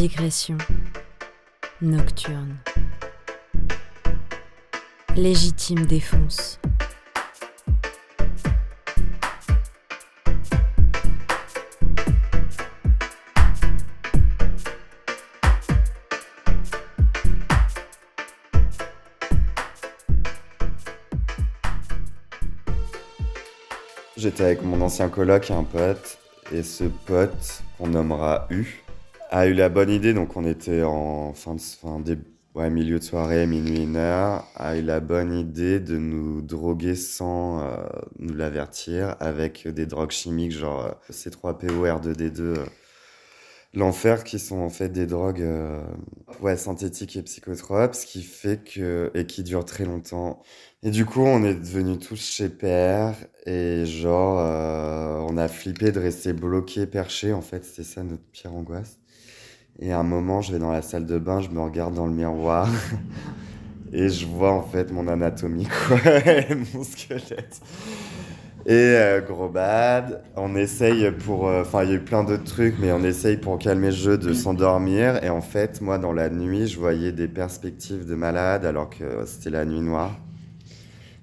Digression nocturne. Légitime défonce. J'étais avec mon ancien coloc et un pote, et ce pote, qu'on nommera U, a eu la bonne idée, donc on était en fin de fin, des, ouais, milieu de soirée, minuit, une heure, a eu la bonne idée de nous droguer sans euh, nous l'avertir avec des drogues chimiques genre euh, C3PO, R2D2, euh, l'enfer, qui sont en fait des drogues euh, ouais, synthétiques et psychotropes, ce qui fait que, et qui durent très longtemps. Et du coup, on est devenus tous chez Père et genre, euh, on a flippé de rester bloqué, perché. En fait, c'était ça notre pire angoisse. Et à un moment, je vais dans la salle de bain, je me regarde dans le miroir et je vois en fait mon anatomie, quoi, mon squelette. Et euh, gros bad, on essaye pour. euh, Enfin, il y a eu plein d'autres trucs, mais on essaye pour calmer le jeu de s'endormir. Et en fait, moi, dans la nuit, je voyais des perspectives de malade alors que euh, c'était la nuit noire.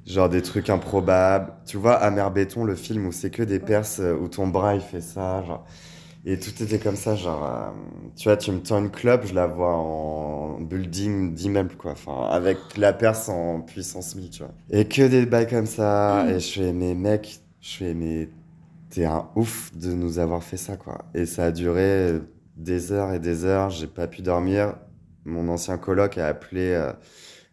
Genre des trucs improbables. Tu vois, Amer Béton, le film où c'est que des perses, euh, où ton bras il fait ça. Genre. Et tout était comme ça, genre. euh, tu vois, tu me tends une clope, je la vois en building d'immeuble, quoi. Enfin, avec la perse en puissance 1000, tu vois. Et que des bails comme ça. Et je fais, mais mec, je fais, mais t'es un ouf de nous avoir fait ça, quoi. Et ça a duré des heures et des heures, j'ai pas pu dormir. Mon ancien coloc a appelé euh,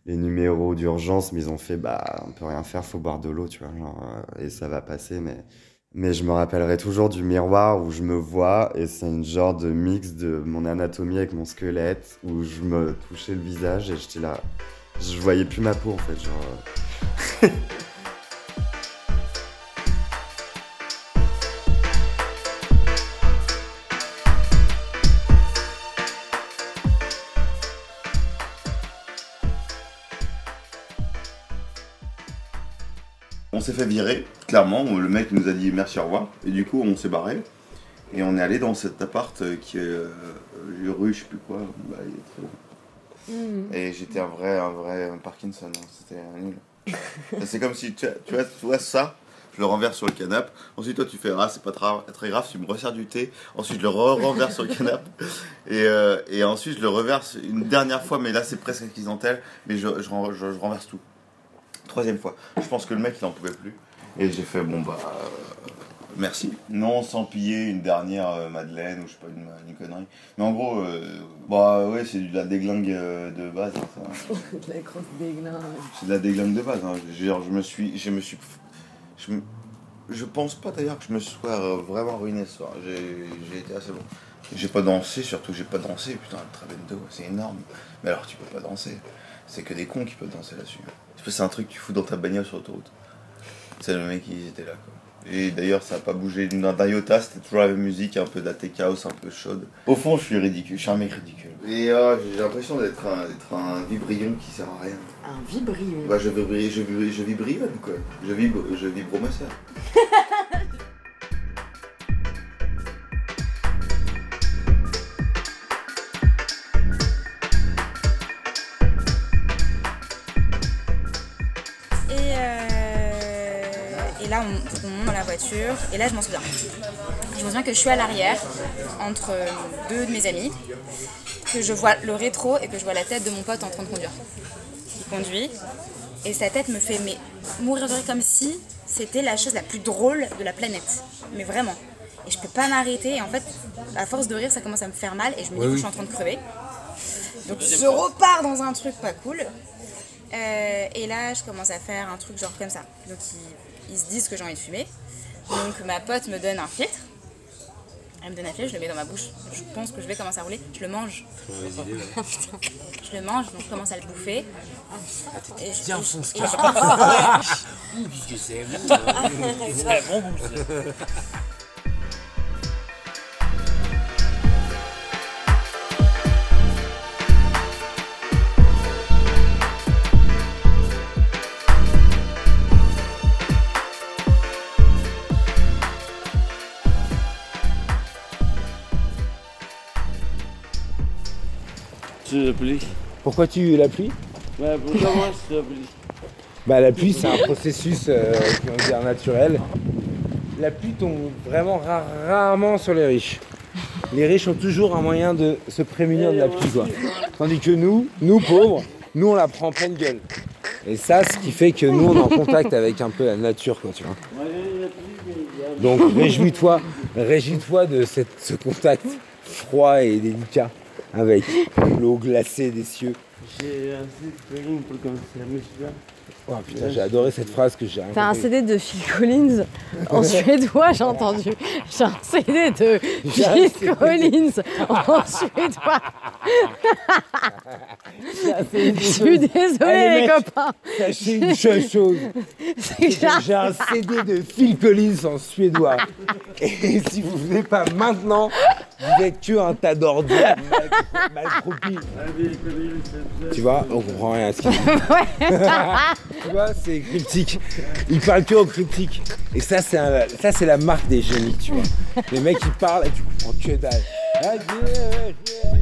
les numéros d'urgence, mais ils ont fait, bah, on peut rien faire, faut boire de l'eau, tu vois. Genre, euh, et ça va passer, mais. Mais je me rappellerai toujours du miroir où je me vois et c'est une genre de mix de mon anatomie avec mon squelette où je me touchais le visage et j'étais là. Je voyais plus ma peau en fait. Genre. On s'est fait virer, clairement. Le mec nous a dit merci, au revoir. Et du coup, on s'est barré. Et on est allé dans cet appart euh, qui est euh, rue, je sais plus quoi. Bah, il est très haut. Et j'étais un vrai, un vrai Parkinson. hein. C'était nul. c'est comme si, tu, tu vois, tu vois ça, je le renverse sur le canapé. Ensuite, toi, tu fais, ah, c'est pas très grave, tu me resserres du thé. Ensuite, je le re- renverse sur le canapé. Et, euh, et ensuite, je le reverse une dernière fois, mais là, c'est presque accidentel. Mais je, je, ren- je- je renverse tout. Troisième fois. Je pense que le mec, il en pouvait plus. Et j'ai fait, bon, bah, euh, merci. Non, sans piller une dernière euh, Madeleine ou je sais pas, une, une connerie. Mais en gros, euh, bah, ouais, c'est de la déglingue de base. hein, ça. La grosse déglingue. C'est de la déglingue de base. Hein. Genre, je me suis. Je me suis. Je, me- je pense pas d'ailleurs que je me sois vraiment ruiné ce soir. J'ai j'ai été assez bon. J'ai pas dansé, surtout j'ai pas dansé. Putain, le Trabendo, c'est énorme. Mais alors, tu peux pas danser. C'est que des cons qui peuvent danser là-dessus. C'est c'est un truc que tu fous dans ta bagnole sur l'autoroute. C'est le mec, ils étaient là quoi. Et d'ailleurs, ça a pas bougé d'un iota, c'était toujours la même musique, un peu daté chaos, un peu chaude. Au fond, je suis ridicule, je suis un mec ridicule. Et euh, j'ai l'impression d'être un, d'être un vibrion qui sert à rien. Un vibrion. Bah, je vibre, je vibre, je vibre quoi. Je vibre, je vibre là, on, on monte dans la voiture. Et là, je m'en souviens. Je me souviens que je suis à l'arrière, entre deux de mes amis, que je vois le rétro et que je vois la tête de mon pote en train de conduire. Il conduit. Et sa tête me fait mais, mourir de rire comme si c'était la chose la plus drôle de la planète. Mais vraiment. Et je peux pas m'arrêter. Et en fait, à force de rire, ça commence à me faire mal. Et je me dis que je suis en train de crever. Donc je repars dans un truc pas cool. Euh, et là, je commence à faire un truc genre comme ça. Donc, ils, ils se disent que j'ai envie de fumer. Donc, ma pote me donne un filtre. Elle me donne un filtre, je le mets dans ma bouche. Je pense que je vais commencer à rouler. Je le mange. je le mange, donc je commence à le bouffer. Et je, quoi. je- Qu'est-ce que c'est sous la pluie. Pourquoi tu la pluie Ouais, pourquoi moi sous la pluie Bah la pluie c'est un processus euh, dire, naturel. La pluie tombe vraiment ra- rarement sur les riches. Les riches ont toujours un moyen de se prémunir de la pluie quoi. Tandis que nous, nous pauvres, nous on la prend en pleine gueule. Et ça ce qui fait que nous on est en contact avec un peu la nature quoi tu vois. Donc réjouis-toi, réjouis-toi de cette- ce contact froid et délicat avec l'eau glacée des cieux. J'ai assez de feeling pour commencer la musique là. Oh putain, j'ai adoré cette phrase que j'ai T'as un. CD de Phil Collins en suédois, j'ai entendu. J'ai un CD de un Phil CD. Collins en suédois. Je suis désolée, Allez, les mec. copains. Sachez une seule chose, j'ai un- j'ai un CD de Phil Collins en suédois. Et si vous venez pas maintenant, vous êtes que un tas d'ordures mal. Tu vois, on comprend rien à ce qu'il dit. tu vois, c'est cryptique. Il parle que en cryptique. Et ça, c'est un- ça, c'est la marque des génies, tu vois. Les mecs, ils parlent et tu comprends que dalle. Ah, yeah, yeah.